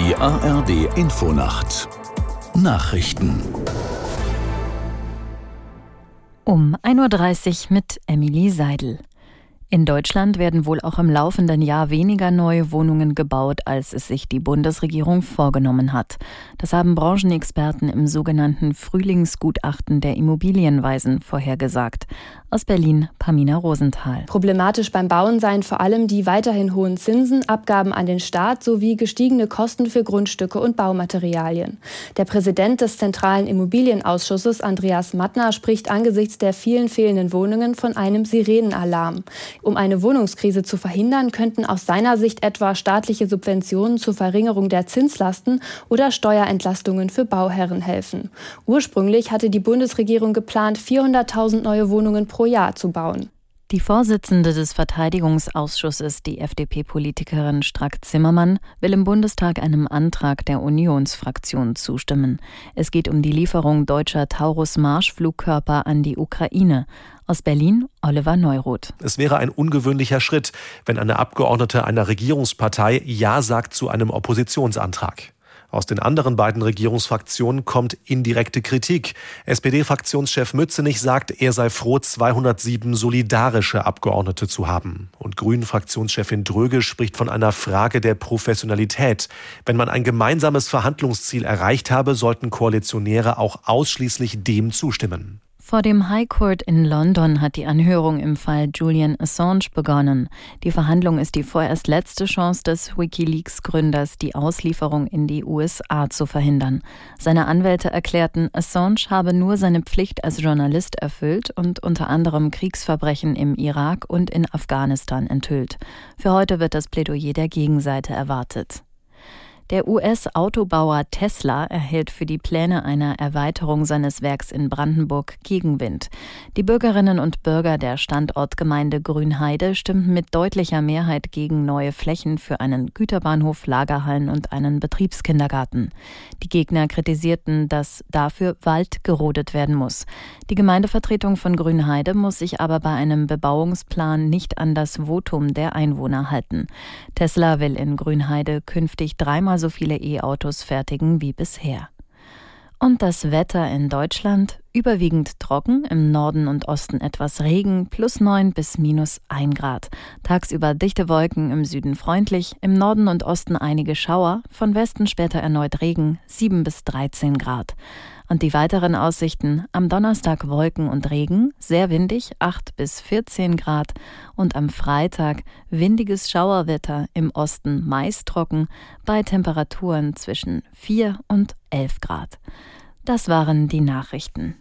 Die ARD Infonacht Nachrichten um 1.30 Uhr mit Emily Seidel. In Deutschland werden wohl auch im laufenden Jahr weniger neue Wohnungen gebaut, als es sich die Bundesregierung vorgenommen hat. Das haben Branchenexperten im sogenannten Frühlingsgutachten der Immobilienweisen vorhergesagt. Aus Berlin Pamina Rosenthal. Problematisch beim Bauen seien vor allem die weiterhin hohen Zinsen, Abgaben an den Staat sowie gestiegene Kosten für Grundstücke und Baumaterialien. Der Präsident des Zentralen Immobilienausschusses, Andreas Mattner, spricht angesichts der vielen fehlenden Wohnungen von einem Sirenenalarm. Um eine Wohnungskrise zu verhindern, könnten aus seiner Sicht etwa staatliche Subventionen zur Verringerung der Zinslasten oder Steuerentlastungen für Bauherren helfen. Ursprünglich hatte die Bundesregierung geplant, 400.000 neue Wohnungen pro Jahr zu bauen. Die Vorsitzende des Verteidigungsausschusses, die FDP-Politikerin Strack-Zimmermann, will im Bundestag einem Antrag der Unionsfraktion zustimmen. Es geht um die Lieferung deutscher Taurus-Marschflugkörper an die Ukraine. Aus Berlin Oliver Neuroth. Es wäre ein ungewöhnlicher Schritt, wenn eine Abgeordnete einer Regierungspartei Ja sagt zu einem Oppositionsantrag. Aus den anderen beiden Regierungsfraktionen kommt indirekte Kritik. SPD-Fraktionschef Mützenich sagt, er sei froh, 207 solidarische Abgeordnete zu haben. Und Grünen-Fraktionschefin Dröge spricht von einer Frage der Professionalität. Wenn man ein gemeinsames Verhandlungsziel erreicht habe, sollten Koalitionäre auch ausschließlich dem zustimmen. Vor dem High Court in London hat die Anhörung im Fall Julian Assange begonnen. Die Verhandlung ist die vorerst letzte Chance des Wikileaks-Gründers, die Auslieferung in die USA zu verhindern. Seine Anwälte erklärten, Assange habe nur seine Pflicht als Journalist erfüllt und unter anderem Kriegsverbrechen im Irak und in Afghanistan enthüllt. Für heute wird das Plädoyer der Gegenseite erwartet. Der US-Autobauer Tesla erhält für die Pläne einer Erweiterung seines Werks in Brandenburg Gegenwind. Die Bürgerinnen und Bürger der Standortgemeinde Grünheide stimmten mit deutlicher Mehrheit gegen neue Flächen für einen Güterbahnhof, Lagerhallen und einen Betriebskindergarten. Die Gegner kritisierten, dass dafür Wald gerodet werden muss. Die Gemeindevertretung von Grünheide muss sich aber bei einem Bebauungsplan nicht an das Votum der Einwohner halten. Tesla will in Grünheide künftig dreimal so viele E-Autos fertigen wie bisher. Und das Wetter in Deutschland überwiegend trocken, im Norden und Osten etwas Regen, plus 9 bis minus 1 Grad. Tagsüber dichte Wolken, im Süden freundlich, im Norden und Osten einige Schauer, von Westen später erneut Regen, 7 bis 13 Grad. Und die weiteren Aussichten am Donnerstag Wolken und Regen, sehr windig 8 bis 14 Grad und am Freitag windiges Schauerwetter im Osten meist trocken bei Temperaturen zwischen 4 und 11 Grad. Das waren die Nachrichten.